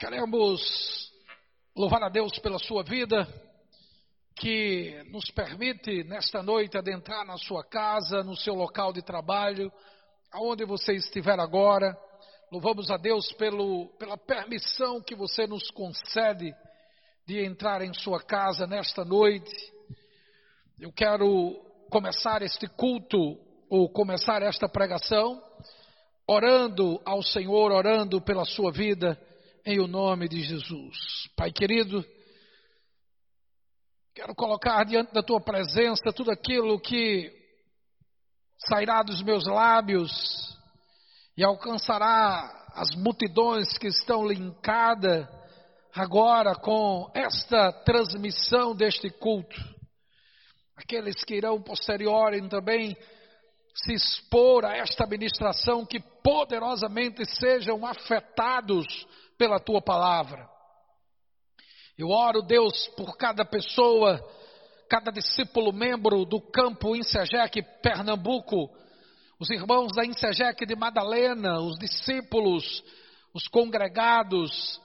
Queremos louvar a Deus pela sua vida, que nos permite nesta noite adentrar na sua casa, no seu local de trabalho, aonde você estiver agora. Louvamos a Deus pelo, pela permissão que você nos concede de entrar em sua casa nesta noite. Eu quero começar este culto, ou começar esta pregação, orando ao Senhor, orando pela sua vida em o nome de Jesus. Pai querido, quero colocar diante da tua presença tudo aquilo que sairá dos meus lábios e alcançará as multidões que estão linkadas agora com esta transmissão deste culto. Aqueles que irão posteriorem também se expor a esta ministração, que poderosamente sejam afetados pela tua palavra. Eu oro, Deus, por cada pessoa, cada discípulo membro do campo Insegec Pernambuco, os irmãos da Insegec de Madalena, os discípulos, os congregados,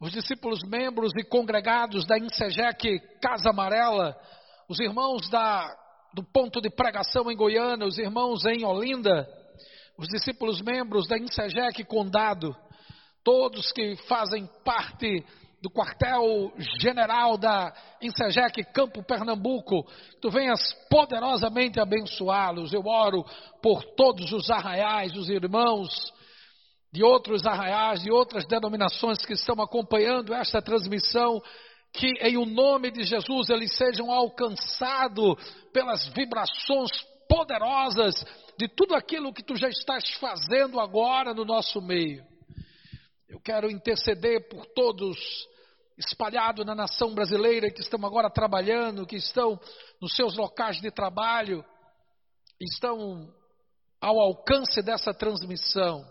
os discípulos membros e congregados da Insegec Casa Amarela, os irmãos da, do ponto de pregação em Goiânia, os irmãos em Olinda, os discípulos membros da Insegec Condado, todos que fazem parte do quartel-general da Insegec Campo Pernambuco, tu venhas poderosamente abençoá-los. Eu oro por todos os arraiais, os irmãos de outros arraiais, de outras denominações que estão acompanhando esta transmissão, que em o nome de Jesus eles sejam alcançados pelas vibrações poderosas de tudo aquilo que tu já estás fazendo agora no nosso meio. Eu quero interceder por todos espalhados na nação brasileira que estão agora trabalhando, que estão nos seus locais de trabalho, estão ao alcance dessa transmissão.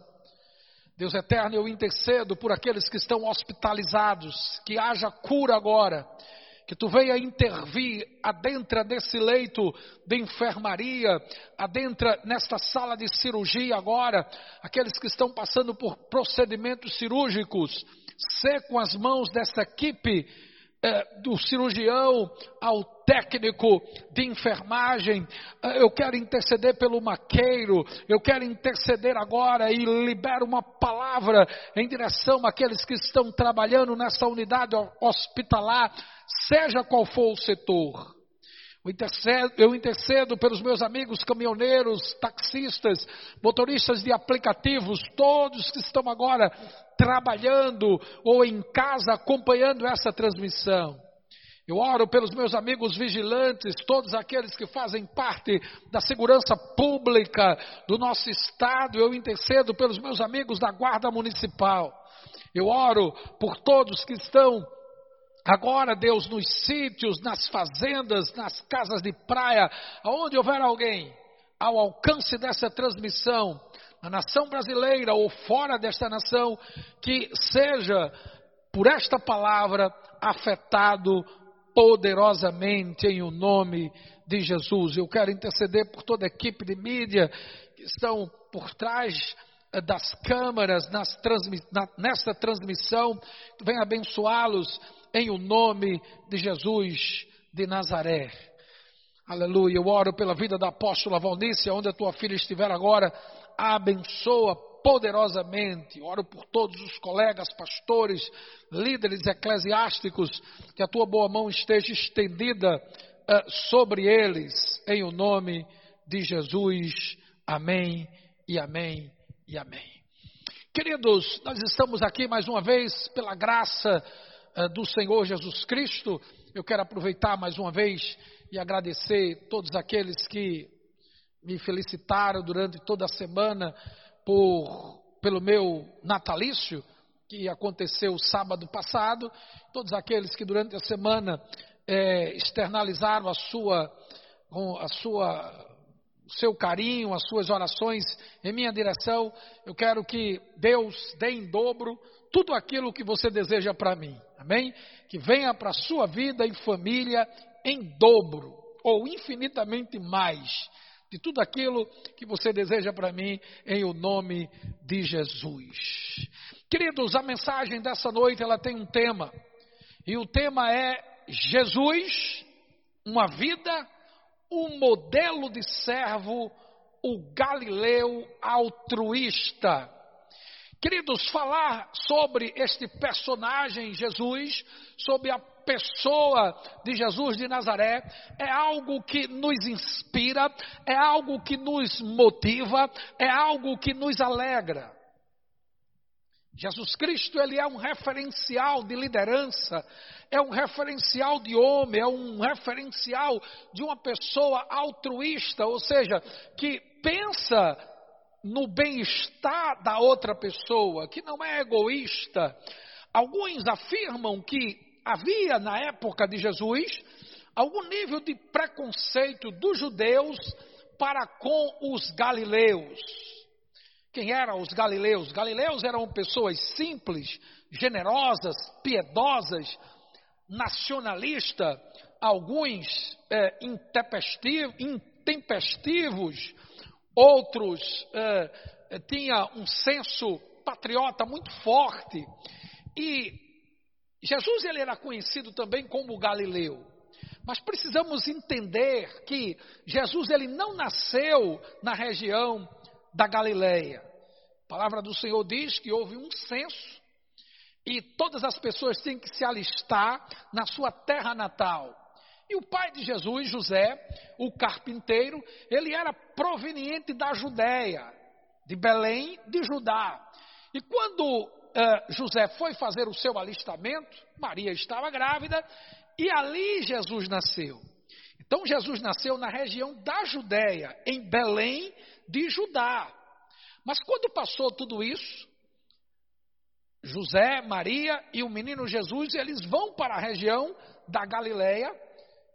Deus eterno, eu intercedo por aqueles que estão hospitalizados, que haja cura agora, que tu venha intervir, adentra nesse leito de enfermaria, adentra nesta sala de cirurgia agora, aqueles que estão passando por procedimentos cirúrgicos, ser com as mãos dessa equipe é, do cirurgião ao técnico de enfermagem, é, eu quero interceder pelo maqueiro, eu quero interceder agora e libero uma palavra em direção àqueles que estão trabalhando nessa unidade hospitalar, seja qual for o setor. Eu intercedo pelos meus amigos caminhoneiros, taxistas, motoristas de aplicativos, todos que estão agora trabalhando ou em casa acompanhando essa transmissão. Eu oro pelos meus amigos vigilantes, todos aqueles que fazem parte da segurança pública do nosso estado. Eu intercedo pelos meus amigos da Guarda Municipal. Eu oro por todos que estão Agora, Deus, nos sítios, nas fazendas, nas casas de praia, aonde houver alguém ao alcance dessa transmissão, na nação brasileira ou fora desta nação, que seja por esta palavra afetado poderosamente em o nome de Jesus. Eu quero interceder por toda a equipe de mídia que estão por trás eh, das câmaras transmi na, nesta transmissão. Venha abençoá-los em o nome de Jesus de Nazaré. Aleluia. Eu oro pela vida da apóstola Valnícia, onde a tua filha estiver agora. Abençoa poderosamente. Oro por todos os colegas, pastores, líderes eclesiásticos, que a tua boa mão esteja estendida uh, sobre eles, em o nome de Jesus. Amém e amém e amém. Queridos, nós estamos aqui mais uma vez pela graça eh, do Senhor Jesus Cristo, eu quero aproveitar mais uma vez e agradecer todos aqueles que me felicitaram durante toda a semana por, pelo meu natalício, que aconteceu sábado passado, todos aqueles que durante a semana é, externalizaram a sua, a sua, o seu carinho, as suas orações em minha direção, eu quero que Deus dê em dobro tudo aquilo que você deseja para mim. Amém? Que venha para a sua vida e família em dobro ou infinitamente mais de tudo aquilo que você deseja para mim em o nome de Jesus. Queridos, a mensagem dessa noite ela tem um tema. E o tema é Jesus, uma vida, um modelo de servo, o Galileu altruísta. Queridos, falar sobre este personagem Jesus, sobre a pessoa de Jesus de Nazaré, é algo que nos inspira, é algo que nos motiva, é algo que nos alegra. Jesus Cristo, ele é um referencial de liderança, é um referencial de homem, é um referencial de uma pessoa altruísta, ou seja, que pensa no bem-estar da outra pessoa, que não é egoísta. Alguns afirmam que havia na época de Jesus algum nível de preconceito dos judeus para com os galileus. Quem eram os galileus? Galileus eram pessoas simples, generosas, piedosas, nacionalistas, alguns é, intempestivos, outros é, tinham um senso patriota muito forte. E Jesus ele era conhecido também como Galileu. Mas precisamos entender que Jesus ele não nasceu na região da Galileia. A palavra do Senhor diz que houve um censo e todas as pessoas têm que se alistar na sua terra natal. E o pai de Jesus, José, o carpinteiro, ele era proveniente da Judéia, de Belém, de Judá. E quando uh, José foi fazer o seu alistamento, Maria estava grávida e ali Jesus nasceu. Então Jesus nasceu na região da Judéia, em Belém de Judá. Mas quando passou tudo isso, José, Maria e o menino Jesus, eles vão para a região da Galileia,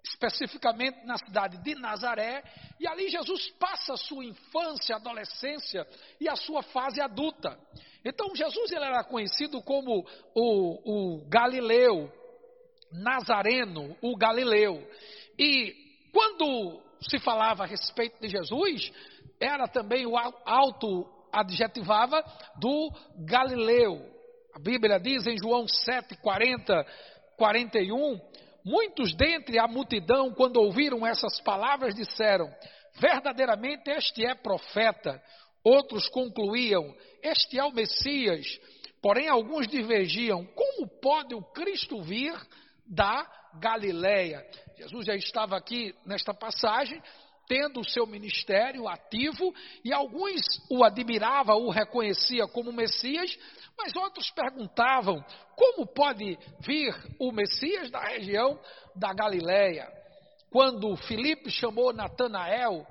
especificamente na cidade de Nazaré, e ali Jesus passa a sua infância, adolescência e a sua fase adulta. Então Jesus ele era conhecido como o, o Galileu, Nazareno, o Galileu. E quando se falava a respeito de Jesus, era também o alto adjetivava do Galileu. A Bíblia diz em João 7, 40, 41, muitos dentre a multidão, quando ouviram essas palavras, disseram, verdadeiramente este é profeta. Outros concluíam, este é o Messias. Porém, alguns divergiam, como pode o Cristo vir da Galileia? Jesus já estava aqui nesta passagem, tendo o seu ministério ativo, e alguns o admiravam, o reconheciam como Messias, mas outros perguntavam: como pode vir o Messias da região da Galileia? Quando Filipe chamou Natanael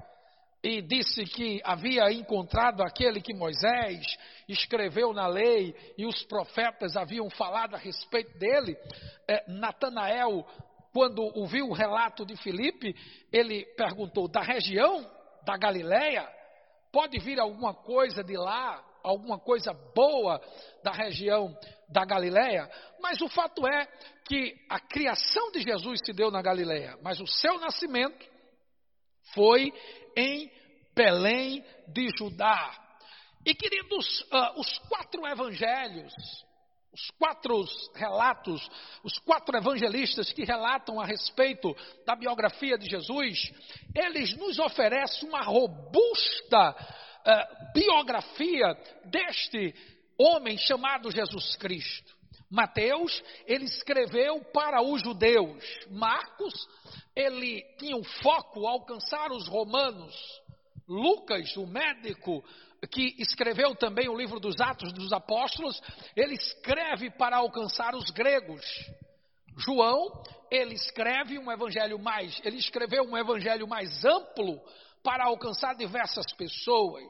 e disse que havia encontrado aquele que Moisés escreveu na lei e os profetas haviam falado a respeito dele, eh, Natanael quando ouviu o relato de Filipe, ele perguntou: da região da Galileia? Pode vir alguma coisa de lá, alguma coisa boa da região da Galileia? Mas o fato é que a criação de Jesus se deu na Galileia, mas o seu nascimento foi em Belém de Judá. E queridos, uh, os quatro evangelhos os quatro relatos, os quatro evangelistas que relatam a respeito da biografia de Jesus, eles nos oferecem uma robusta uh, biografia deste homem chamado Jesus Cristo. Mateus, ele escreveu para os judeus. Marcos, ele tinha um foco alcançar os romanos. Lucas, o médico, que escreveu também o livro dos Atos dos Apóstolos, ele escreve para alcançar os gregos. João, ele escreve um evangelho mais, ele escreveu um evangelho mais amplo para alcançar diversas pessoas.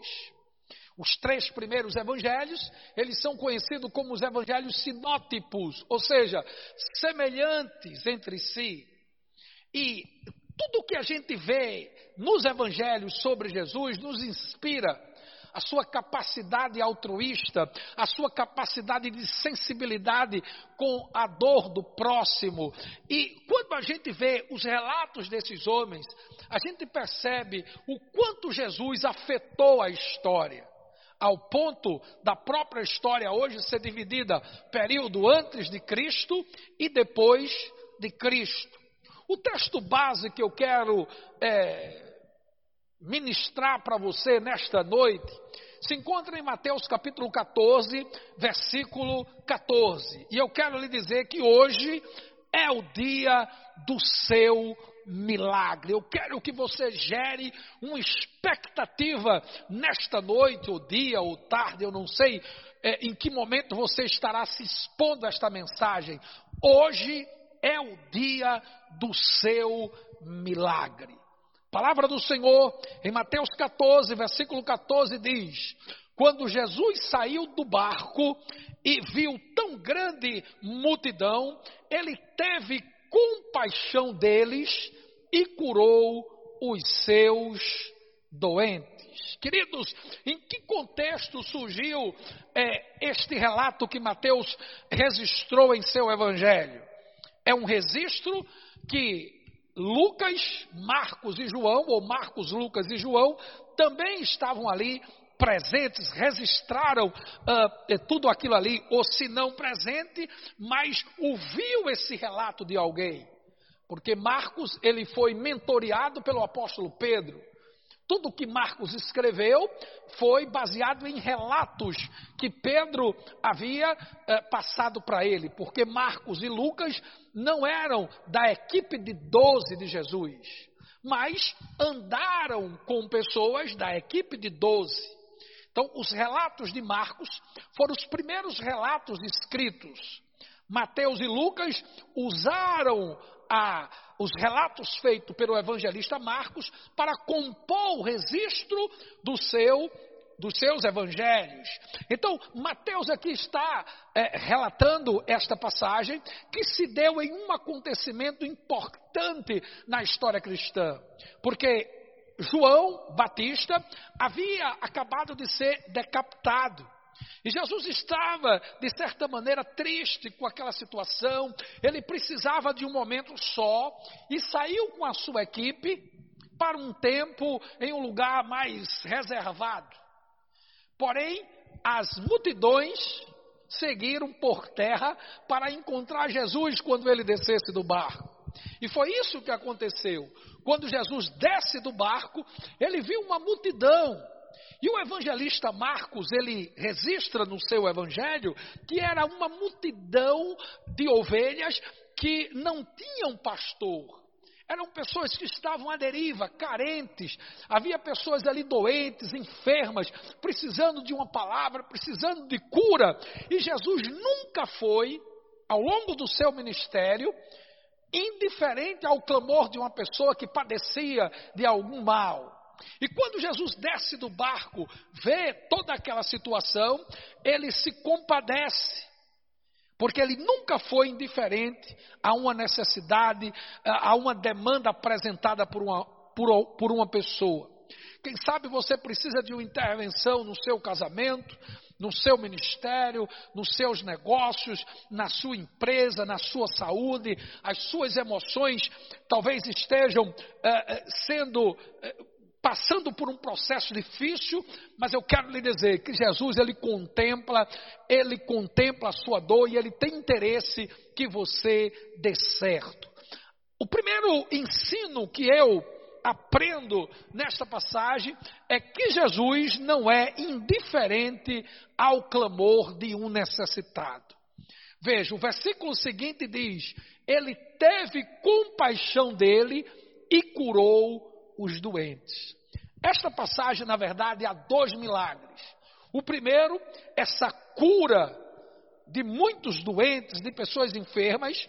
Os três primeiros evangelhos, eles são conhecidos como os evangelhos sinótipos, ou seja, semelhantes entre si. E tudo o que a gente vê nos evangelhos sobre Jesus nos inspira a sua capacidade altruísta, a sua capacidade de sensibilidade com a dor do próximo. E quando a gente vê os relatos desses homens, a gente percebe o quanto Jesus afetou a história. ao ponto da própria história hoje ser dividida período antes de Cristo e depois de Cristo. O texto base que eu quero é, ministrar para você nesta noite se encontra em Mateus capítulo 14, versículo 14. E eu quero lhe dizer que hoje é o dia do seu milagre. Eu quero que você gere uma expectativa nesta noite, ou dia, ou tarde, eu não sei é, em que momento você estará se expondo a esta mensagem. Hoje é o dia do seu milagre. Palavra do Senhor, em Mateus 14, versículo 14, diz: Quando Jesus saiu do barco e viu tão grande multidão, ele teve compaixão deles e curou os seus doentes. Queridos, em que contexto surgiu é, este relato que Mateus registrou em seu evangelho? É um registro que Lucas, Marcos e João, ou Marcos, Lucas e João, também estavam ali presentes, registraram uh, tudo aquilo ali, ou se não presente, mas ouviu esse relato de alguém. Porque Marcos, ele foi mentoreado pelo apóstolo Pedro. Tudo que Marcos escreveu foi baseado em relatos que Pedro havia eh, passado para ele, porque Marcos e Lucas não eram da equipe de doze de Jesus, mas andaram com pessoas da equipe de doze. Então, os relatos de Marcos foram os primeiros relatos escritos. Mateus e Lucas usaram a, os relatos feitos pelo evangelista Marcos para compor o registro do seu dos seus evangelhos. Então, Mateus aqui está é, relatando esta passagem que se deu em um acontecimento importante na história cristã. Porque João Batista havia acabado de ser decapitado. E Jesus estava, de certa maneira, triste com aquela situação. Ele precisava de um momento só e saiu com a sua equipe para um tempo em um lugar mais reservado. Porém, as multidões seguiram por terra para encontrar Jesus quando ele descesse do barco. E foi isso que aconteceu. Quando Jesus desce do barco, ele viu uma multidão e o evangelista Marcos, ele registra no seu evangelho que era uma multidão de ovelhas que não tinham pastor. Eram pessoas que estavam à deriva, carentes. Havia pessoas ali doentes, enfermas, precisando de uma palavra, precisando de cura. E Jesus nunca foi, ao longo do seu ministério, indiferente ao clamor de uma pessoa que padecia de algum mal. E quando Jesus desce do barco, vê toda aquela situação, ele se compadece, porque ele nunca foi indiferente a uma necessidade, a uma demanda apresentada por uma, por, por uma pessoa. Quem sabe você precisa de uma intervenção no seu casamento, no seu ministério, nos seus negócios, na sua empresa, na sua saúde, as suas emoções talvez estejam eh, sendo eh, passando por um processo difícil, mas eu quero lhe dizer que Jesus ele contempla, ele contempla a sua dor e ele tem interesse que você dê certo. O primeiro ensino que eu aprendo nesta passagem é que Jesus não é indiferente ao clamor de um necessitado. Veja, o versículo seguinte diz: Ele teve compaixão dele e curou os doentes. Esta passagem, na verdade, há dois milagres. O primeiro, essa cura de muitos doentes, de pessoas enfermas.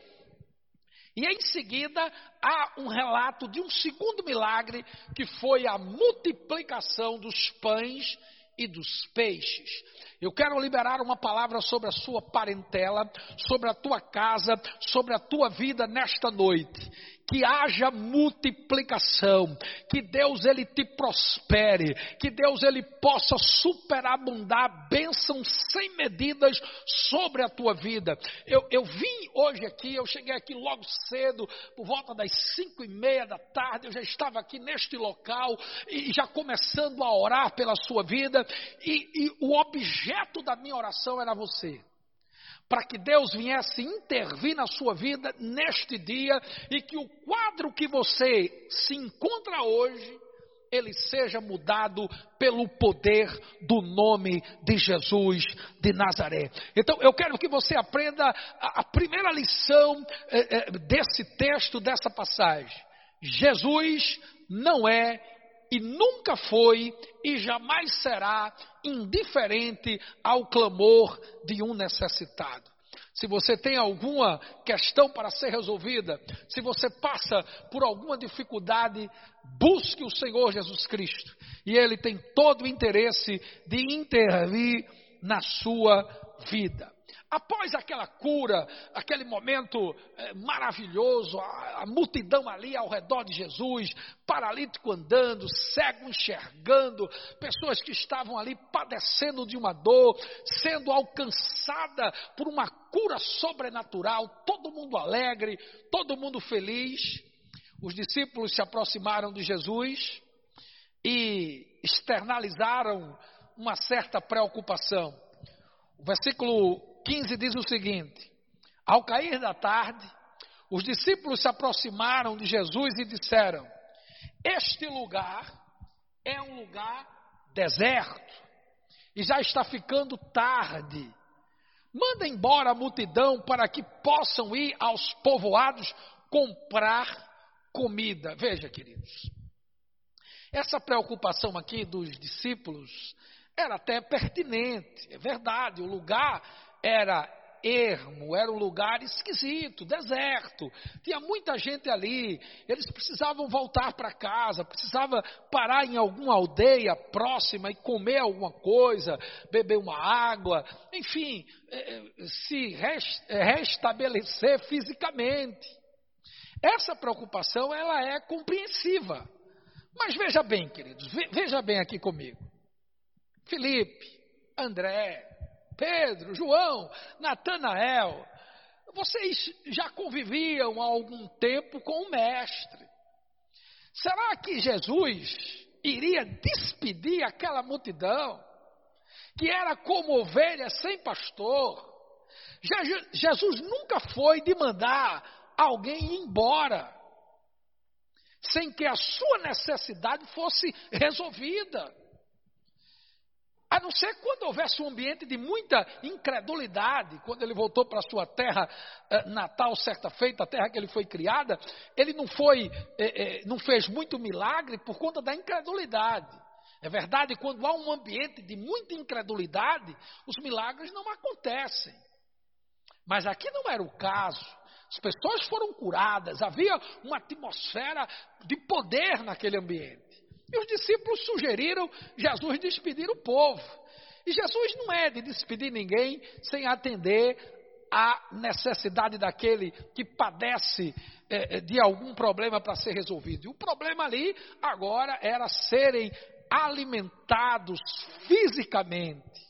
E em seguida, há um relato de um segundo milagre, que foi a multiplicação dos pães e dos peixes. Eu quero liberar uma palavra sobre a sua parentela, sobre a tua casa, sobre a tua vida nesta noite. Que haja multiplicação, que Deus ele te prospere, que Deus ele possa superabundar bênçãos sem medidas sobre a tua vida. Eu, eu vim hoje aqui, eu cheguei aqui logo cedo, por volta das cinco e meia da tarde, eu já estava aqui neste local e já começando a orar pela sua vida e, e o objeto da minha oração era você para que Deus viesse intervir na sua vida neste dia e que o quadro que você se encontra hoje ele seja mudado pelo poder do nome de Jesus de Nazaré. Então, eu quero que você aprenda a, primeira lição eh, eh, desse texto, dessa passagem. Jesus não é e nunca foi e jamais será indiferente ao clamor de um necessitado. Se você tem alguma questão para ser resolvida, se você passa por alguma dificuldade, busque o Senhor Jesus Cristo. E Ele tem todo o interesse de intervir na sua vida. Após aquela cura, aquele momento é, maravilhoso, a, a, multidão ali ao redor de Jesus, paralítico andando, cego enxergando, pessoas que estavam ali padecendo de uma dor, sendo alcançada por uma cura sobrenatural, todo mundo alegre, todo mundo feliz. Os discípulos se aproximaram de Jesus e externalizaram uma certa preocupação. O versículo 15 diz o seguinte: Ao cair da tarde, os discípulos se aproximaram de Jesus e disseram: Este lugar é um lugar deserto e já está ficando tarde. Manda embora a multidão para que possam ir aos povoados comprar comida. Veja, queridos, essa preocupação aqui dos discípulos era até pertinente, é verdade, o lugar era ermo, era um lugar esquisito, deserto. Tinha muita gente ali. Eles precisavam voltar para casa, precisavam parar em alguma aldeia próxima e comer alguma coisa, beber uma água, enfim, eh, eh, se eh, restabelecer fisicamente. Essa preocupação ela é compreensiva. Mas veja bem, queridos, veja bem aqui comigo. Felipe, André, Pedro, João, Natanael, vocês já conviviam há algum tempo com o Mestre. Será que Jesus iria despedir aquela multidão, que era como ovelha sem pastor? Jesus nunca foi de mandar alguém embora, sem que a sua necessidade fosse resolvida. A não ser quando houvesse um ambiente de muita incredulidade, quando ele voltou para a sua terra eh, natal, certa feita, a terra que ele foi criada, ele não foi, eh, eh, não fez muito milagre por conta da incredulidade. É verdade, quando há um ambiente de muita incredulidade, os milagres não acontecem. Mas aqui não era o caso. As pessoas foram curadas, havia uma atmosfera de poder naquele ambiente. E os discípulos sugeriram Jesus despedir o povo. E Jesus não é de despedir ninguém sem atender à necessidade daquele que padece é, é de algum problema para ser resolvido. E o problema ali agora era serem alimentados fisicamente.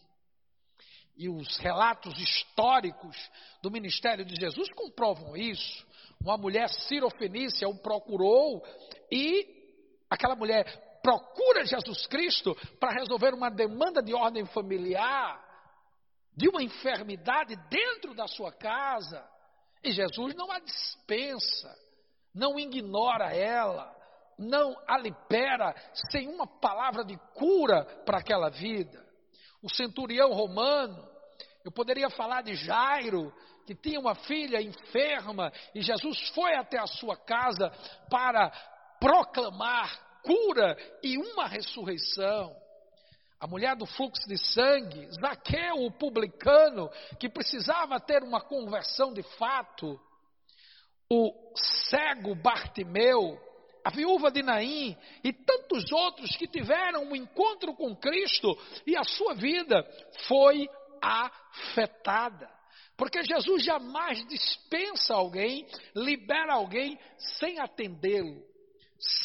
E os relatos históricos do ministério de Jesus comprovam isso. Uma mulher sirofenícia o procurou e aquela mulher procura Jesus Cristo para resolver uma demanda de ordem familiar, de uma enfermidade dentro da sua casa, e Jesus não a dispensa, não ignora ela, não a libera sem uma palavra de cura para aquela vida. O centurião romano, eu poderia falar de Jairo, que tinha uma filha enferma, e Jesus foi até a sua casa para proclamar cura e uma ressurreição. A mulher do fluxo de sangue, Zaqueu, o publicano, que precisava ter uma conversão de fato, o cego Bartimeu, a viúva de Naim e tantos outros que tiveram um encontro com Cristo e a sua vida foi afetada. Porque Jesus jamais dispensa alguém, libera alguém sem atendê-lo,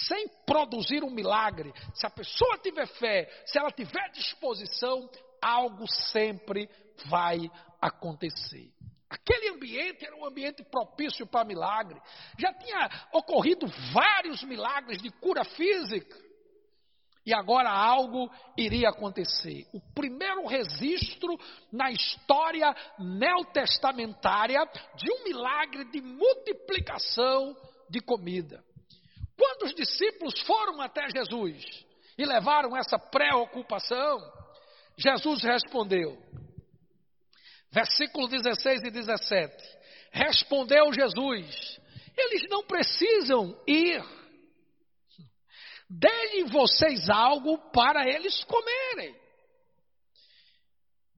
sem produzir um milagre. Se a pessoa tiver fé, se ela tiver disposição, algo sempre vai acontecer. Aquele ambiente era um ambiente propício para milagre. Já tinha ocorrido vários milagres de cura física. E agora algo iria acontecer. O primeiro registro na história neotestamentária de um milagre de multiplicação de comida. Quando os discípulos foram até Jesus e levaram essa preocupação, Jesus respondeu: Versículo 16 e 17. Respondeu Jesus: Eles não precisam ir. Deem vocês algo para eles comerem.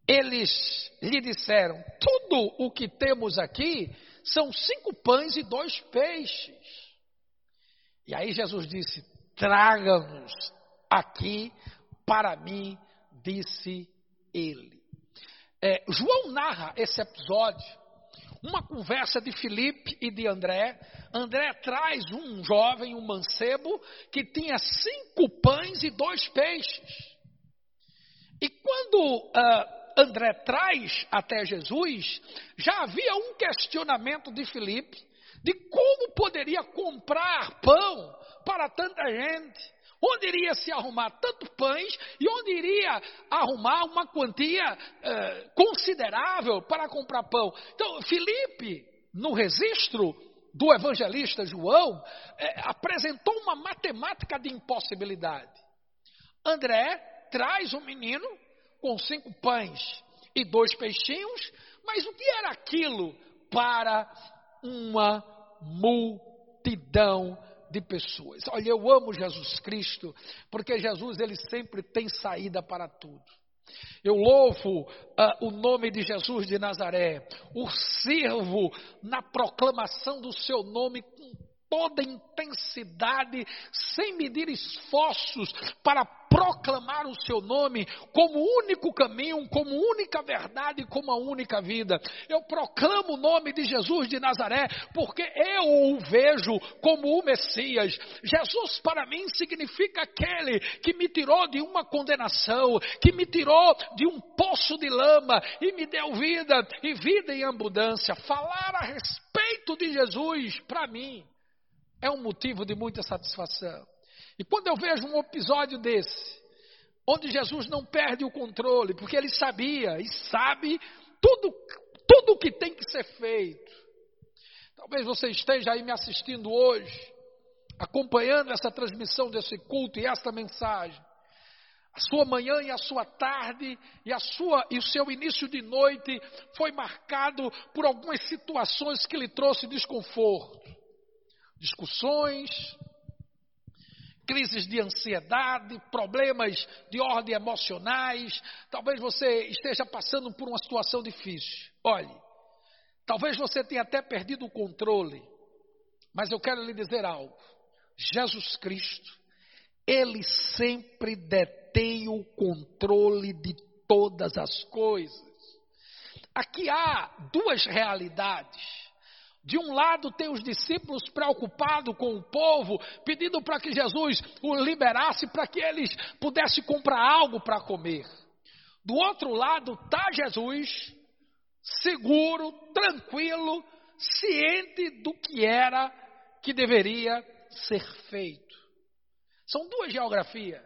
Eles lhe disseram: Tudo o que temos aqui são cinco pães e dois peixes. E aí Jesus disse: Traga-nos aqui para mim, disse ele. É, João narra esse episódio, uma conversa de Filipe e de André. André traz um jovem, um mancebo, que tinha cinco pães e dois peixes. E quando uh, André traz até Jesus, já havia um questionamento de Filipe de como poderia comprar pão para tanta gente. Onde iria se arrumar tanto pães e onde iria arrumar uma quantia eh, considerável para comprar pão? Então, Felipe, no registro do evangelista João, eh, apresentou uma matemática de impossibilidade. André traz um menino com cinco pães e dois peixinhos, mas o que era aquilo para uma multidão de pessoas. Olha, eu amo Jesus Cristo, porque Jesus ele sempre tem saída para tudo. Eu louvo uh, o nome de Jesus de Nazaré, o sirvo na proclamação do seu nome toda intensidade, sem medir esforços para proclamar o seu nome como único caminho, como única verdade, como a única vida. Eu proclamo o nome de Jesus de Nazaré porque eu o vejo como o Messias. Jesus para mim significa aquele que me tirou de uma condenação, que me tirou de um poço de lama e me deu vida e vida em abundância. Falar a respeito de Jesus para mim é um motivo de muita satisfação. E quando eu vejo um episódio desse, onde Jesus não perde o controle, porque ele sabia e sabe tudo, tudo o que tem que ser feito. Talvez você esteja aí me assistindo hoje, acompanhando essa transmissão desse culto e esta mensagem. A sua manhã e a sua tarde e a sua e o seu início de noite foi marcado por algumas situações que lhe trouxe desconforto discussões, crises de ansiedade, problemas de ordem emocionais. Talvez você esteja passando por uma situação difícil. Olhe, talvez você tenha até perdido o controle, mas eu quero lhe dizer algo. Jesus Cristo, Ele sempre detém o controle de todas as coisas. Aqui há duas realidades. De um lado, tem os discípulos preocupados com o povo, pedindo para que Jesus o liberasse para que eles pudessem comprar algo para comer. Do outro lado, está Jesus, seguro, tranquilo, ciente do que era que deveria ser feito. São duas geografias: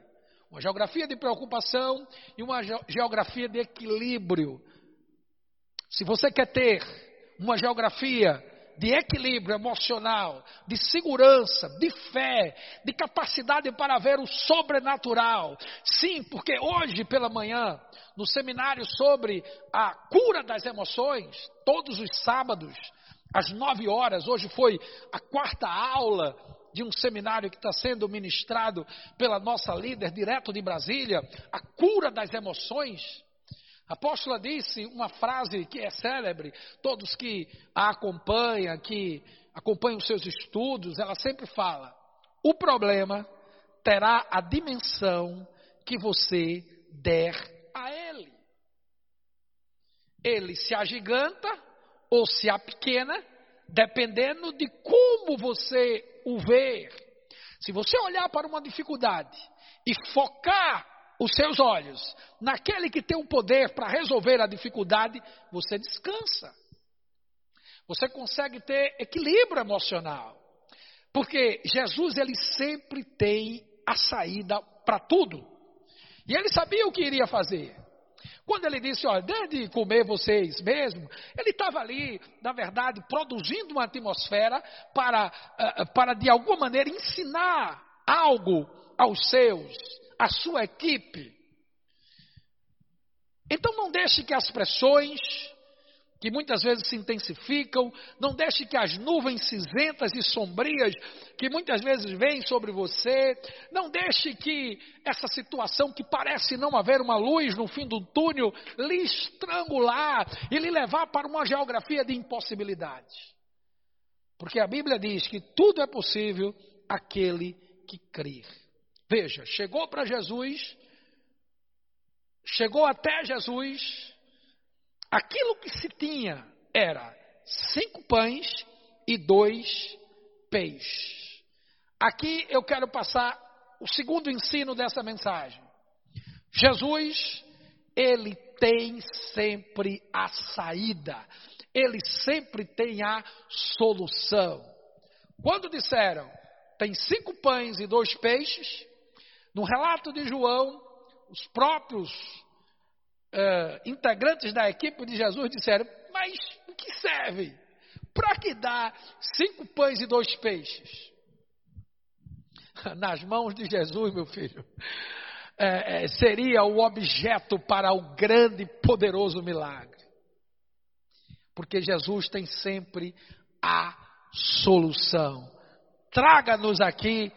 uma geografia de preocupação e uma geografia de equilíbrio. Se você quer ter uma geografia de equilíbrio emocional, de segurança, de fé, de capacidade para ver o sobrenatural. Sim, porque hoje pela manhã, no seminário sobre a cura das emoções, todos os sábados, às nove horas, hoje foi a quarta aula de um seminário que está sendo ministrado pela nossa líder direto de Brasília, a cura das emoções. A apóstola disse uma frase que é célebre, todos que a acompanham, que acompanham os seus estudos, ela sempre fala: o problema terá a dimensão que você der a ele. Ele se agiganta ou se a pequena, dependendo de como você o vê. Se você olhar para uma dificuldade e focar os seus olhos naquele que tem o poder para resolver a dificuldade, você descansa. Você consegue ter equilíbrio emocional. Porque Jesus ele sempre tem a saída para tudo. E ele sabia o que iria fazer. Quando ele disse, olha, desde comer vocês mesmo, ele estava ali, na verdade, produzindo uma atmosfera para, eh, eh, para de alguma maneira ensinar algo aos seus, à sua equipe. Então não deixe que as pressões, que muitas vezes se intensificam, não deixe que as nuvens cinzentas e sombrias que muitas vezes vêm sobre você, não deixe que essa situação que parece não haver uma luz no fim do túnel lhe estrangular e lhe levar para uma geografia de impossibilidades. Porque a Bíblia diz que tudo é possível aquele que crer. Veja, chegou para Jesus, chegou até Jesus, Aquilo que se tinha era cinco pães e dois peixes. Aqui eu quero passar o segundo ensino dessa mensagem. Jesus, ele tem sempre a saída, ele sempre tem a solução. Quando disseram, tem cinco pães e dois peixes, no relato de João, os próprios uh, integrantes da equipe de Jesus disseram: Mas o que serve? Para que dá cinco pães e dois peixes? Nas mãos de Jesus, meu filho, é, é, seria o objeto para o grande e poderoso milagre. Porque Jesus tem sempre a solução. Traga-nos aqui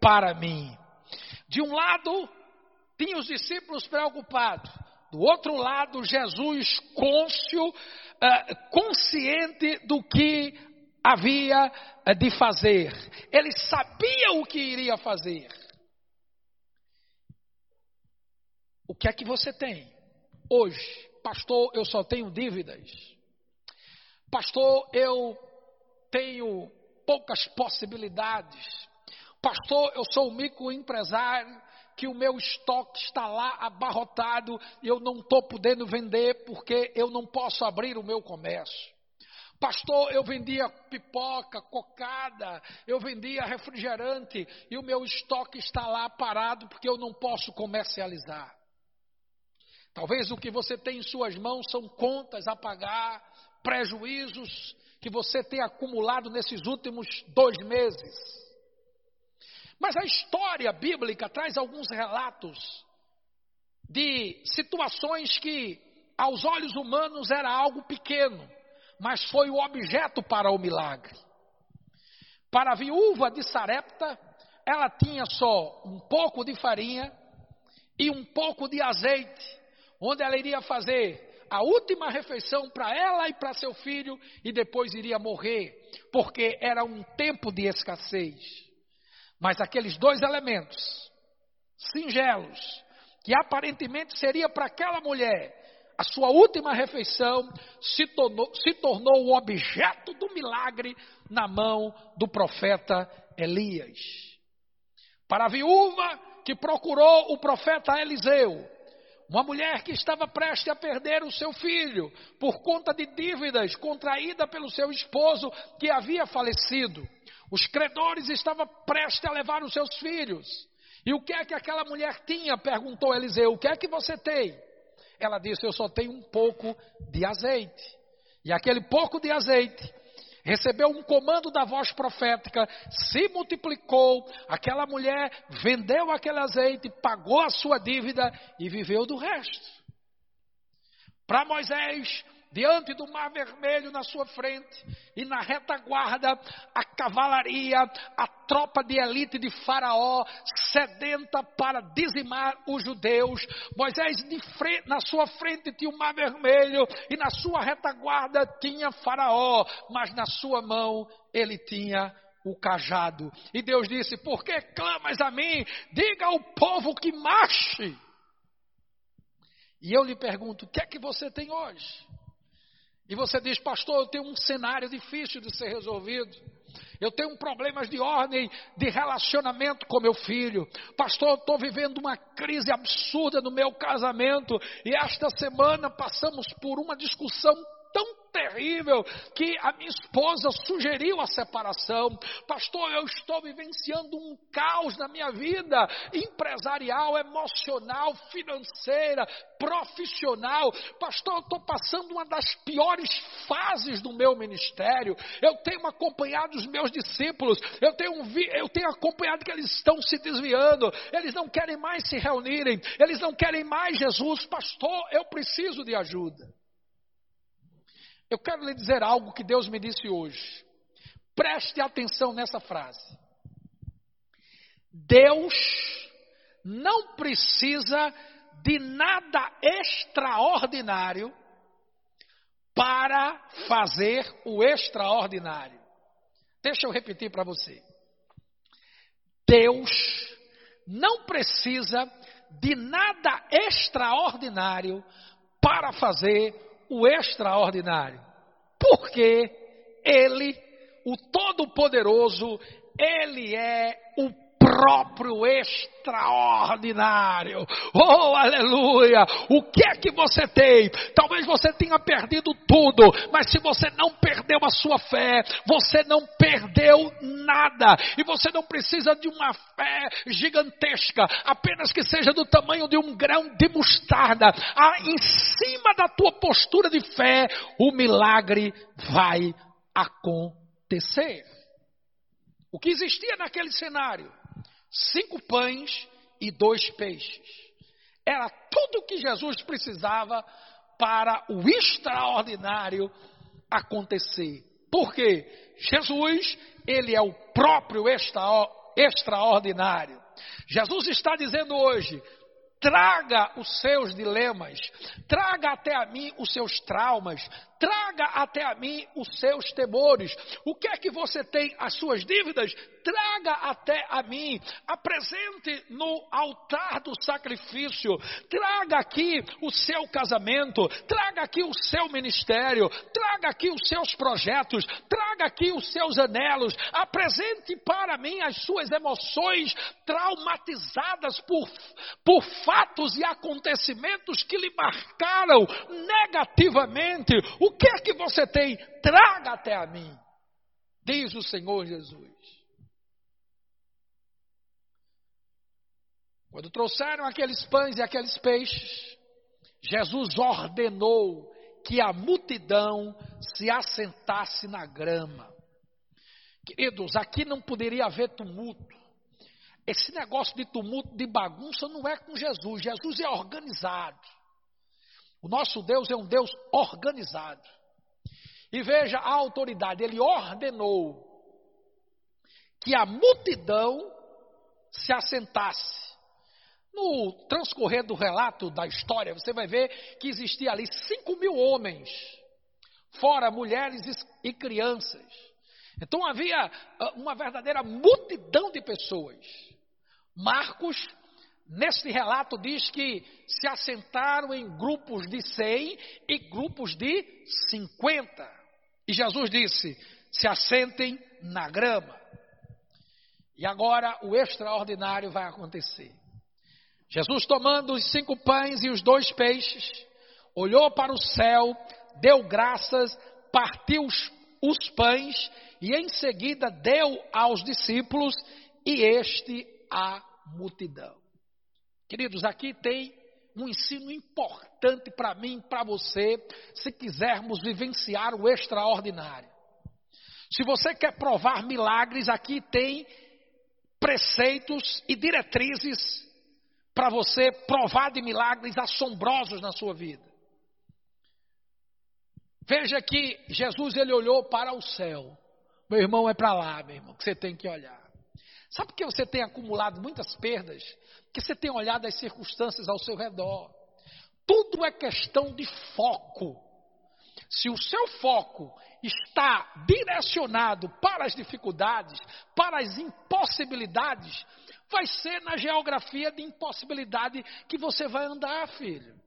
para mim. De um lado, tinha os discípulos preocupados. Do outro lado, Jesus cônscio, uh, consciente do que havia uh, de fazer. Ele sabia o que iria fazer. O que é que você tem hoje? Pastor, eu só tenho dívidas. Pastor, eu tenho poucas possibilidades. Pastor, eu sou um microempresário que o meu estoque está lá abarrotado e eu não estou podendo vender porque eu não posso abrir o meu comércio. Pastor, eu vendia pipoca, cocada, eu vendia refrigerante e o meu estoque está lá parado porque eu não posso comercializar. Talvez o que você tem em suas mãos são contas a pagar, prejuízos que você tem acumulado nesses últimos dois meses. Mas a história bíblica traz alguns relatos de situações que, aos olhos humanos, era algo pequeno, mas foi o objeto para o milagre. Para a viúva de Sarepta, ela tinha só um pouco de farinha e um pouco de azeite, onde ela iria fazer a última refeição para ela e para seu filho e depois iria morrer, porque era um tempo de escassez. Mas aqueles dois elementos, singelos, que aparentemente seria para aquela mulher a sua última refeição, se tornou, se tornou o objeto do milagre na mão do profeta Elias. Para a viúva que procurou o profeta Eliseu, uma mulher que estava prestes a perder o seu filho por conta de dívidas contraída pelo seu esposo que havia falecido. Os credores estavam prestes a levar os seus filhos. E o que é que aquela mulher tinha? perguntou Eliseu. O que é que você tem? Ela disse: Eu só tenho um pouco de azeite. E aquele pouco de azeite recebeu um comando da voz profética, se multiplicou. Aquela mulher vendeu aquele azeite, pagou a sua dívida e viveu do resto. Para Moisés, diante do mar vermelho na sua frente, e na retaguarda a cavalaria, a tropa de elite de Faraó, sedenta para dizimar os judeus. Moisés frente, na sua frente tinha o mar vermelho, e na sua retaguarda tinha Faraó, mas na sua mão ele tinha o cajado. E Deus disse: Por que clamas a mim? Diga ao povo que marche. E eu lhe pergunto: o que é que você tem hoje? E você diz, pastor, eu tenho um cenário difícil de ser resolvido. Eu tenho problemas de ordem de relacionamento com meu filho. Pastor, eu estou vivendo uma crise absurda no meu casamento. E esta semana passamos por uma discussão tão terrível que a minha esposa sugeriu a separação. Pastor, eu estou vivenciando um caos na minha vida empresarial, emocional, financeira, profissional. Pastor, eu estou passando uma das piores fases do meu ministério. Eu tenho acompanhado os meus discípulos, eu tenho, eu tenho acompanhado que eles estão se desviando, eles não querem mais se reunirem, eles não querem mais Jesus. Pastor, eu preciso de ajuda. Eu quero lhe dizer algo que Deus me disse hoje. Preste atenção nessa frase. Deus não precisa de nada extraordinário para fazer o extraordinário. Deixa eu repetir para você. Deus não precisa de nada extraordinário para fazer o extraordinário. Porque Ele, o Todo-Poderoso, Ele é o próprio extraordinário. Oh, aleluia! O que é que você tem? Talvez você tenha perdido tudo, mas se você não perdeu a sua fé, você não perdeu nada. E você não precisa de uma fé gigantesca, apenas que seja do tamanho de um grão de mostarda. Ah, em cima da tua postura de fé, o milagre vai acontecer. O que existia naquele cenário? Cinco pães e dois peixes. Era tudo o que Jesus precisava para o extraordinário acontecer. Porque Jesus, ele é o próprio extra, extraordinário. Jesus está dizendo hoje: traga os seus dilemas, traga até a mim os seus traumas, traga até a mim os seus temores. O que é que você tem? As suas dívidas? Traga até a mim. Apresente no altar do sacrifício. Traga aqui o seu casamento. Traga aqui o seu ministério. Traga aqui os seus projetos. Traga aqui os seus anelos. Apresente para mim as suas emoções traumatizadas por, por fatos e acontecimentos que lhe marcaram negativamente. O que é que você tem? Traga até a mim, diz o Senhor Jesus. Quando trouxeram aqueles pães e aqueles peixes, Jesus ordenou que a multidão se assentasse na grama. Queridos, aqui não poderia haver tumulto. Esse negócio de tumulto, de bagunça, não é com Jesus. Jesus é organizado. O nosso Deus é um Deus organizado. E veja a autoridade, ele ordenou que a multidão se assentasse. No transcorrer do relato da história, você vai ver que existia ali cinco mil homens, fora mulheres e crianças. Então havia ah, uma verdadeira multidão de pessoas. Marcos Neste relato diz que se assentaram em grupos de 100 e grupos de 50. E Jesus disse: se assentem na grama. E agora o extraordinário vai acontecer. Jesus, tomando os cinco pães e os dois peixes, olhou para o céu, deu graças, partiu os, os pães e em seguida deu aos discípulos e este à multidão. Queridos, aqui tem um ensino importante para mim, para você, se quisermos vivenciar o extraordinário. Se você quer provar milagres, aqui tem preceitos e diretrizes para você provar de milagres assombrosos na sua vida. Veja que Jesus ele olhou para o céu. Meu irmão é para lá, meu irmão, que você tem que olhar. Sabe por que você tem acumulado muitas perdas? que você tem olhado as circunstâncias ao seu redor. Tudo é questão de foco. Se o seu foco está direcionado para as dificuldades, para as impossibilidades, vai ser na geografia de impossibilidade que você vai andar, filho.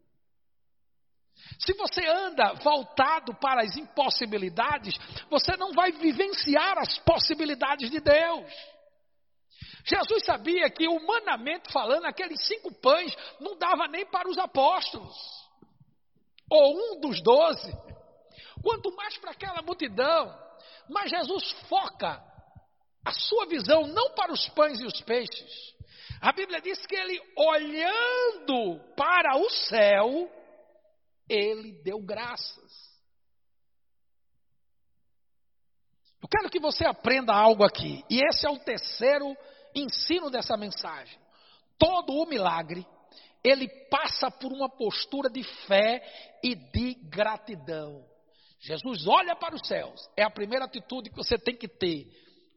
Se você anda voltado para as impossibilidades, você não vai vivenciar as possibilidades de Deus. Jesus sabia que, humanamente falando, aqueles cinco pães não dava nem para os apóstolos, ou um dos doze, quanto mais para aquela multidão. Mas Jesus foca a sua visão não para os pães e os peixes. A Bíblia diz que ele, olhando para o céu, ele deu graças. Eu quero que você aprenda algo aqui, e esse é o terceiro ensino dessa mensagem. Todo o milagre, ele passa por uma postura de fé e de gratidão. Jesus olha para os céus, é a primeira atitude que você tem que ter.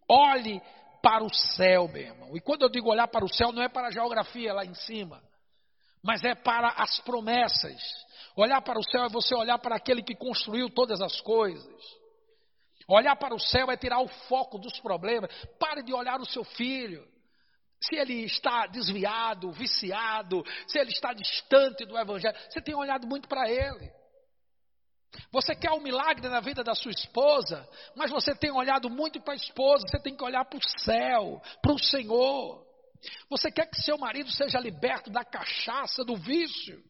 Olhe para o céu, meu irmão. E quando eu digo olhar para o céu, não é para a geografia lá em cima, mas é para as promessas. Olhar para o céu é você olhar para aquele que construiu todas as coisas. Olhar para o céu é tirar o foco dos problemas. Pare de olhar o seu filho. Se ele está desviado, viciado, se ele está distante do Evangelho, você tem olhado muito para ele. Você quer um milagre na vida da sua esposa, mas você tem olhado muito para a esposa, você tem que olhar para o céu, para o Senhor. Você quer que seu marido seja liberto da cachaça, do vício.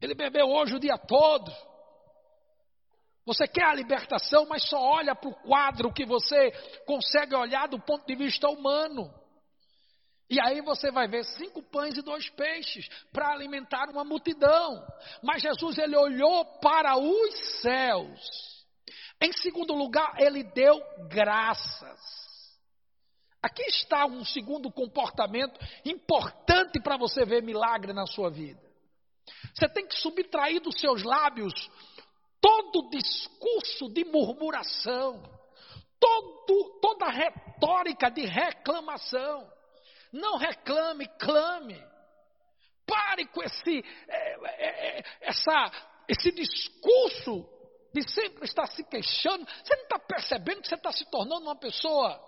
Ele bebeu hoje o dia todo. Você quer a libertação, mas só olha para o quadro que você consegue olhar do ponto de vista humano. E aí você vai ver cinco pães e dois peixes para alimentar uma multidão. Mas Jesus ele olhou para os céus. Em segundo lugar, ele deu graças. Aqui está um segundo comportamento importante para você ver milagre na sua vida. Você tem que subtrair dos seus lábios todo discurso de murmuração, todo, toda retórica de reclamação. Não reclame, clame. Pare com esse, é, é, é, essa, esse discurso de sempre estar se queixando. Você não está percebendo que você está se tornando uma pessoa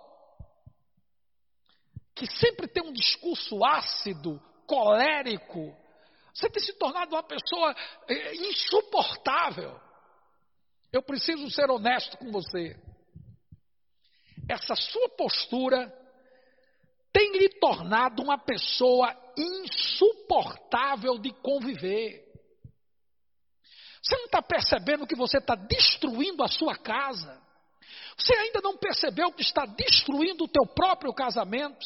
que sempre tem um discurso ácido, colérico. Você tem se tornado uma pessoa é, insuportável. Eu preciso ser honesto com você. Essa sua postura tem lhe tornado uma pessoa insuportável de conviver. Você não está percebendo que você está destruindo a sua casa? Você ainda não percebeu que está destruindo o teu próprio casamento?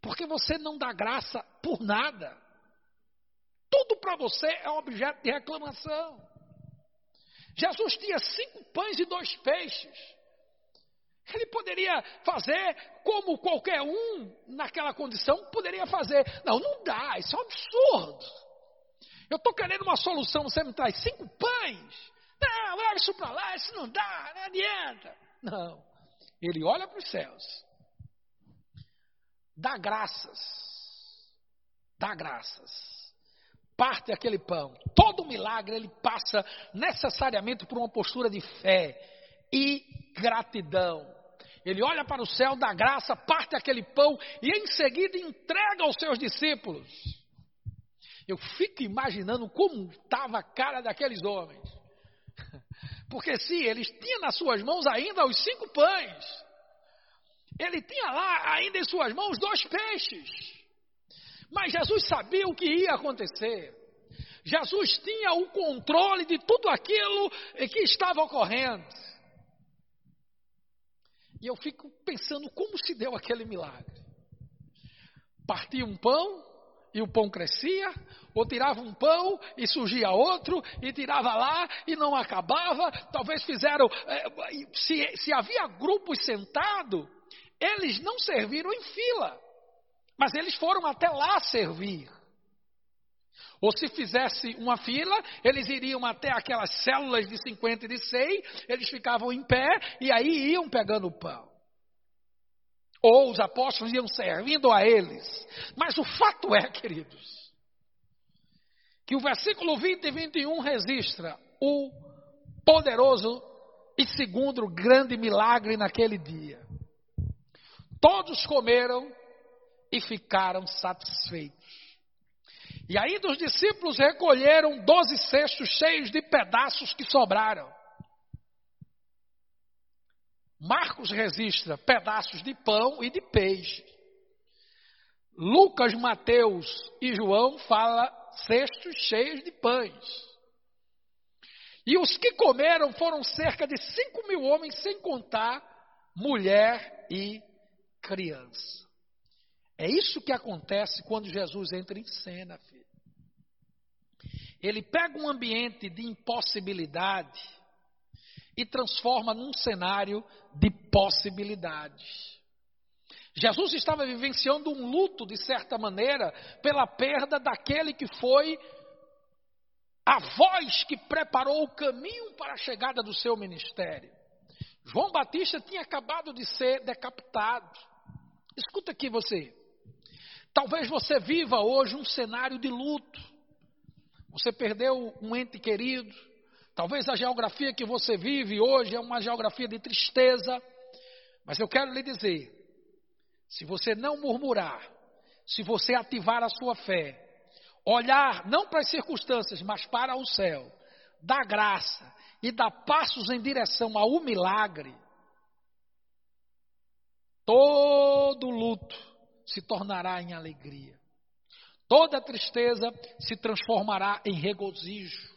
Porque você não dá graça por nada. Tudo para você é objeto de reclamação. Jesus tinha cinco pães e dois peixes. Ele poderia fazer como qualquer um naquela condição poderia fazer. Não, não dá, isso é um absurdo. Eu estou querendo uma solução, você me traz cinco pães. Não, leva isso para lá, isso não dá, não adianta. Não. Ele olha para os céus, dá graças, dá graças, parte aquele pão. Todo milagre ele passa necessariamente por uma postura de fé e gratidão. Ele olha para o céu, dá graça, parte aquele pão e em seguida entrega aos seus discípulos. Eu fico imaginando como estava a cara daqueles homens. Porque se eles tinham nas suas mãos ainda os cinco pães, ele tinha lá ainda em suas mãos dois peixes. Mas Jesus sabia o que ia acontecer. Jesus tinha o controle de tudo aquilo que estava ocorrendo. E eu fico pensando como se deu aquele milagre. Partia um pão e o pão crescia, ou tirava um pão e surgia outro, e tirava lá e não acabava. Talvez fizeram, eh, se, se havia grupos sentados, eles não serviram em fila, mas eles foram até lá servir. Ou se fizesse uma fila, eles iriam até aquelas células de 50 e de 100, eles ficavam em pé e aí iam pegando o pão. Ou os apóstolos iam servindo a eles. Mas o fato é, queridos, que o versículo 20 e 21 registra o poderoso e segundo grande milagre naquele dia. Todos comeram e ficaram satisfeitos. E ainda os discípulos recolheram doze cestos cheios de pedaços que sobraram. Marcos registra pedaços de pão e de peixe. Lucas, Mateus e João fala cestos cheios de pães. E os que comeram foram cerca de cinco mil homens, sem contar mulher e criança. É isso que acontece quando Jesus entra em cena, filho. Ele pega um ambiente de impossibilidade e transforma num cenário de possibilidades. Jesus estava vivenciando um luto, de certa maneira, pela perda daquele que foi a voz que preparou o caminho para a chegada do seu ministério. João Batista tinha acabado de ser decapitado. Escuta aqui você. Talvez você viva hoje um cenário de luto. Você perdeu um ente querido. Talvez a geografia que você vive hoje é uma geografia de tristeza. Mas eu quero lhe dizer: se você não murmurar, se você ativar a sua fé, olhar não para as circunstâncias, mas para o céu, dar graça e dar passos em direção ao milagre, todo luto se tornará em alegria. Toda tristeza se transformará em regozijo.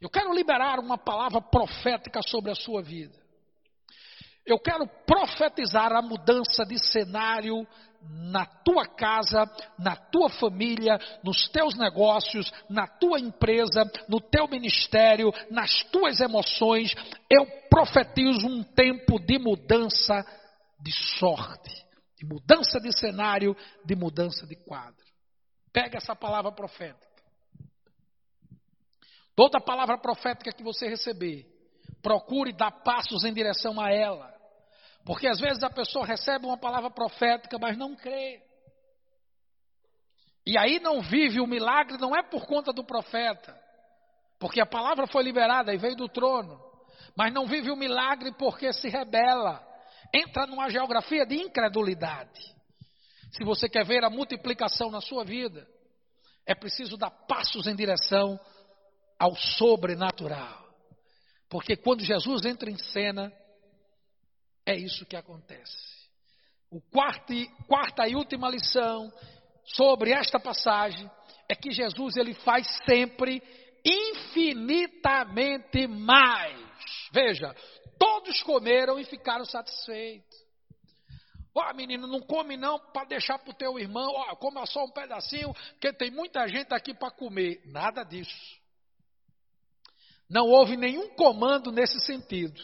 Eu quero liberar uma palavra profética sobre a sua vida. Eu quero profetizar a mudança de cenário na tua casa, na tua família, nos teus negócios, na tua empresa, no teu ministério, nas tuas emoções. Eu profetizo um tempo de mudança de sorte, de mudança de cenário, de mudança de quadro. Pega essa palavra profética. Toda palavra profética que você receber, procure dar passos em direção a ela. Porque às vezes a pessoa recebe uma palavra profética, mas não crê. E aí não vive o milagre, não é por conta do profeta, porque a palavra foi liberada e veio do trono, mas não vive o milagre porque se rebela, entra numa geografia de incredulidade. Se você quer ver a multiplicação na sua vida, é preciso dar passos em direção ao sobrenatural. Porque quando Jesus entra em cena, é isso que acontece. O quarto, quarta e última lição sobre esta passagem é que Jesus ele faz sempre infinitamente mais. Veja, todos comeram e ficaram satisfeitos. Ó, oh, menino, não come não para deixar para o teu irmão. Ó, oh, coma só um pedacinho, porque tem muita gente aqui para comer. Nada disso. Não houve nenhum comando nesse sentido.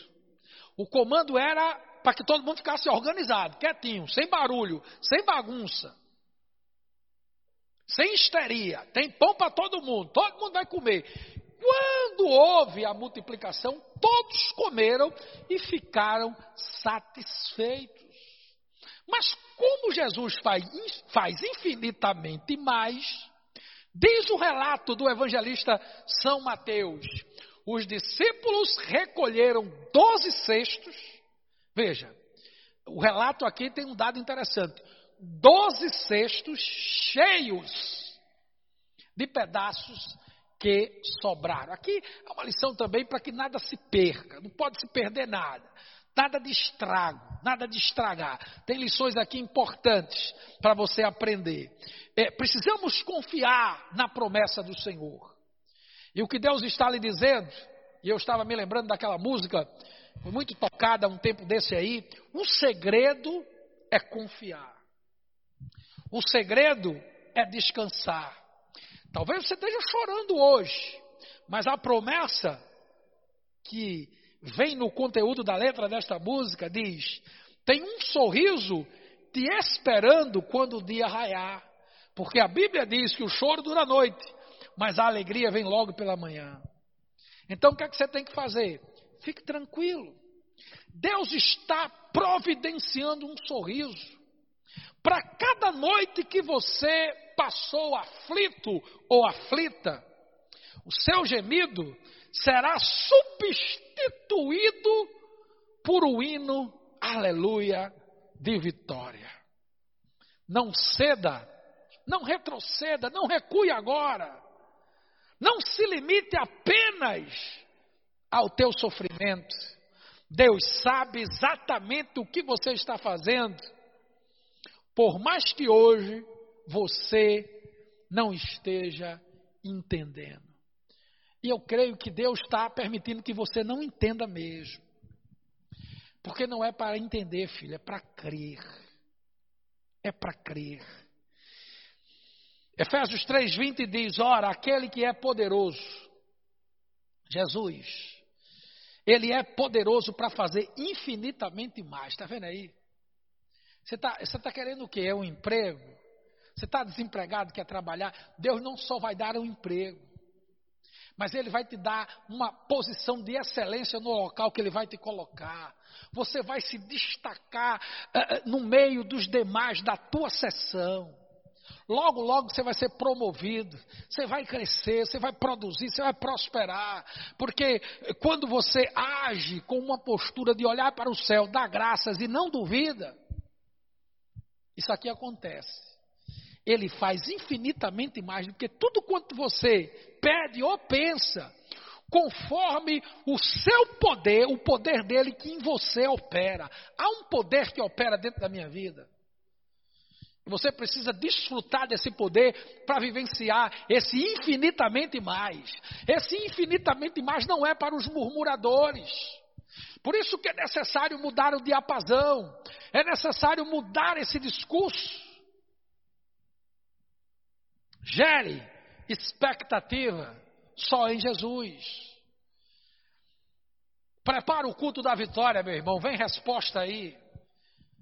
O comando era para que todo mundo ficasse organizado, quietinho, sem barulho, sem bagunça, sem histeria. Tem pão para todo mundo, todo mundo vai comer. Quando houve a multiplicação, todos comeram e ficaram satisfeitos. Mas como Jesus faz, faz infinitamente mais, diz o relato do evangelista São Mateus: os discípulos recolheram doze cestos Veja, o relato aqui tem um dado interessante: doze cestos cheios de pedaços que sobraram. Aqui há uma lição também para que nada se perca, não pode se perder nada. Nada de estrago, nada de estragar. Tem lições aqui importantes para você aprender. É, precisamos confiar na promessa do Senhor. E o que Deus está lhe dizendo, e eu estava me lembrando daquela música foi muito tocada um tempo desse aí. O segredo é confiar. O segredo é descansar. Talvez você esteja chorando hoje, mas a promessa que vem no conteúdo da letra desta música diz: tem um sorriso te esperando quando o dia raiar. Porque a Bíblia diz que o choro dura a noite, mas a alegria vem logo pela manhã. Então o que é que você tem que fazer? Fique tranquilo. Deus está providenciando um sorriso. Para cada noite que você passou aflito ou aflita, o seu gemido será substituído por o hino aleluia de vitória. Não ceda Não retroceda, não recue agora. Não se limite apenas ao teu sofrimento. Deus sabe exatamente o que você está fazendo. Por mais que hoje você não esteja entendendo. E eu creio que Deus está permitindo que você não entenda mesmo. Porque não é para entender, filho, é para crer. É para crer. Efésios 3,20 diz: Ora, aquele que é poderoso, Jesus, ele é poderoso para fazer infinitamente mais. Está vendo aí? Você está tá querendo o quê? É um emprego? Você está desempregado, quer trabalhar? Deus não só vai dar um emprego, mas Ele vai te dar uma posição de excelência no local que Ele vai te colocar. Você vai se destacar uh, no meio dos demais da tua sessão. Logo, logo você vai ser promovido, você vai crescer, você vai produzir, você vai prosperar. Porque quando você age com uma postura de olhar para o céu, dar graças e não duvida, isso aqui acontece. Ele faz infinitamente mais do que tudo quanto você pede ou pensa, conforme o seu poder, o poder dele que em você opera. Há um poder que opera dentro da minha vida. Você precisa desfrutar desse poder para vivenciar esse infinitamente mais. Esse infinitamente mais não é para os murmuradores. Por isso que é necessário mudar o diapasão, é necessário mudar esse discurso. Gere expectativa só em Jesus. Prepara o culto da vitória, meu irmão. Vem resposta aí.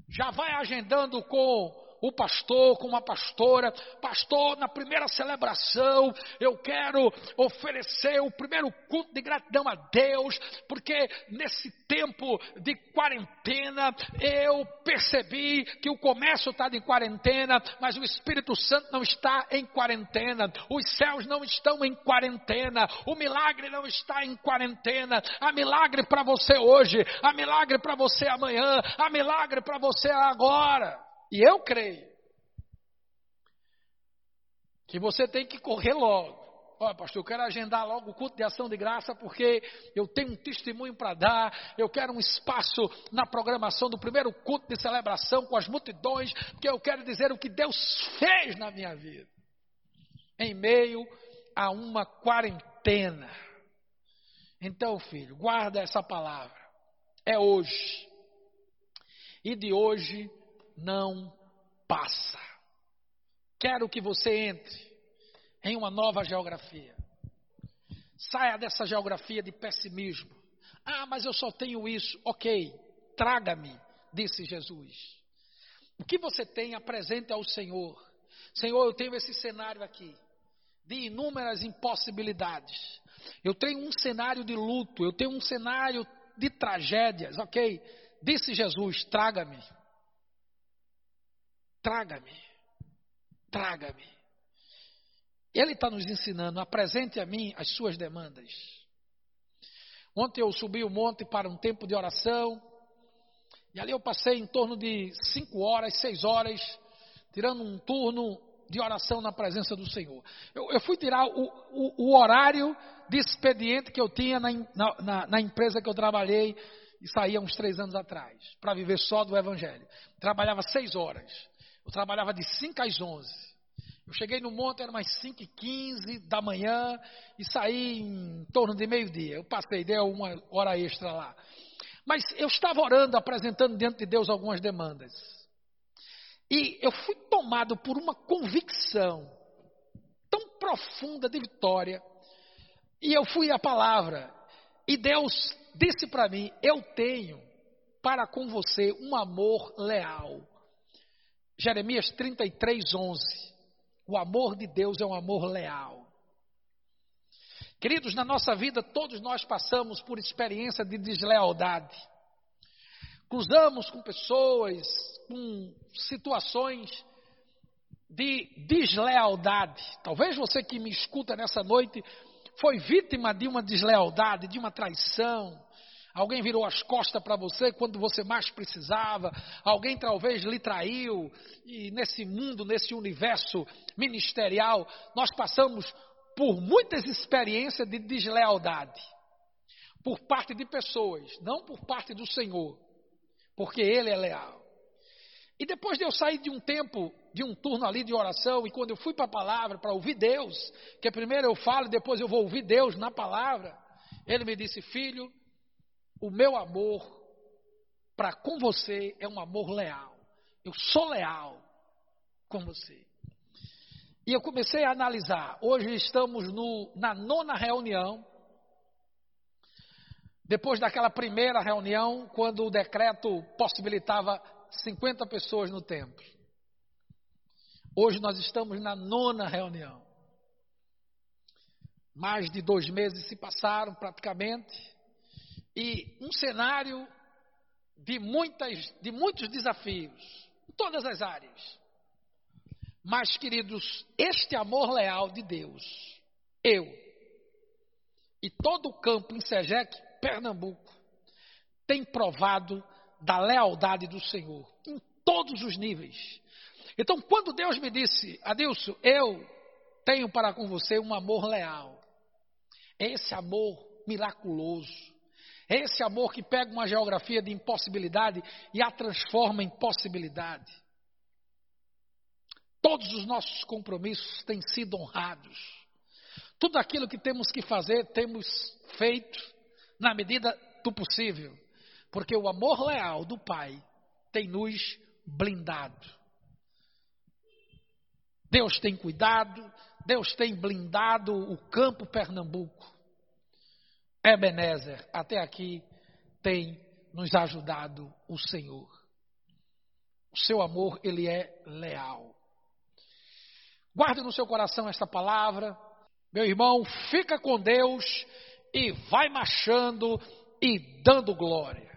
Já vai agendando com o pastor, com uma pastora, pastor, na primeira celebração, eu quero oferecer o primeiro culto de gratidão a Deus, porque nesse tempo de quarentena eu percebi que o comércio está em quarentena, mas o Espírito Santo não está em quarentena, os céus não estão em quarentena, o milagre não está em quarentena, há milagre para você hoje, há milagre para você amanhã, há milagre para você agora. E eu creio que você tem que correr logo. Olha, pastor, eu quero agendar logo o culto de ação de graça porque eu tenho um testemunho para dar. Eu quero um espaço na programação do primeiro culto de celebração com as multidões, porque eu quero dizer o que Deus fez na minha vida. Em meio a uma quarentena. Então, filho, guarda essa palavra. É hoje. E de hoje não passa. Quero que você entre em uma nova geografia. Saia dessa geografia de pessimismo. Ah, mas eu só tenho isso. Ok, traga-me, disse Jesus. O que você tem, apresente ao Senhor. Senhor, eu tenho esse cenário aqui, de inúmeras impossibilidades. Eu tenho um cenário de luto, eu tenho um cenário de tragédias, ok? Disse Jesus: traga-me. Traga-me. Traga-me. Ele está nos ensinando: apresente a mim as suas demandas. Ontem eu subi o monte para um tempo de oração. E ali eu passei em torno de cinco horas, seis horas, tirando um turno de oração na presença do Senhor. Eu, eu fui tirar o, o, o, horário de expediente que eu tinha na, na, na empresa que eu trabalhei e saía uns três anos atrás, para viver só do Evangelho. Trabalhava seis horas. Eu trabalhava de 5 às 11. Eu cheguei no monte, era umas 5 e 15 da manhã e saí em torno de meio-dia. Eu passei, deu uma hora extra lá. Mas eu estava orando, apresentando diante de Deus algumas demandas. E eu fui tomado por uma convicção tão profunda de vitória. E eu fui à palavra. E Deus disse para mim: Eu tenho para com você um amor leal. Jeremias 33, 11. O amor de Deus é um amor leal. Queridos, na nossa vida, todos nós passamos por experiência de deslealdade. Cruzamos com pessoas, com situações de deslealdade. Talvez você que me escuta nessa noite foi vítima de uma deslealdade, de uma traição, Alguém virou as costas para você quando você mais precisava. Alguém talvez lhe traiu. E nesse mundo, nesse universo ministerial, nós passamos por muitas experiências de deslealdade. Por parte de pessoas, não por parte do Senhor. Porque Ele é leal. E depois de eu sair de um tempo, de um turno ali de oração, e quando eu fui para a palavra, para ouvir Deus, que primeiro eu falo, depois eu vou ouvir Deus na palavra, ele me disse: Filho, o meu amor para com você é um amor leal. Eu sou leal com você. E eu comecei a analisar. Hoje estamos no, na nona reunião. Depois daquela primeira reunião, quando o decreto possibilitava 50 pessoas no templo. Hoje nós estamos na nona reunião. Mais de dois meses se passaram praticamente. E um cenário de, muitas, de muitos desafios, em todas as áreas. Mas, queridos, este amor leal de Deus, eu e todo o campo em Segec, Pernambuco, tem provado da lealdade do Senhor, em todos os níveis. Então, quando Deus me disse, Adilson, eu tenho para com você um amor leal, é esse amor miraculoso, é esse amor que pega uma geografia de impossibilidade e a transforma em possibilidade. Todos os nossos compromissos têm sido honrados. Tudo aquilo que temos que fazer, temos feito na medida do possível. Porque o amor leal do Pai tem nos blindado. Deus tem cuidado, Deus tem blindado o campo Pernambuco. Ebenezer, até aqui tem nos ajudado o Senhor. O seu amor, ele é leal. Guarde no seu coração esta palavra. Meu irmão, fica com Deus e vai marchando e dando glória.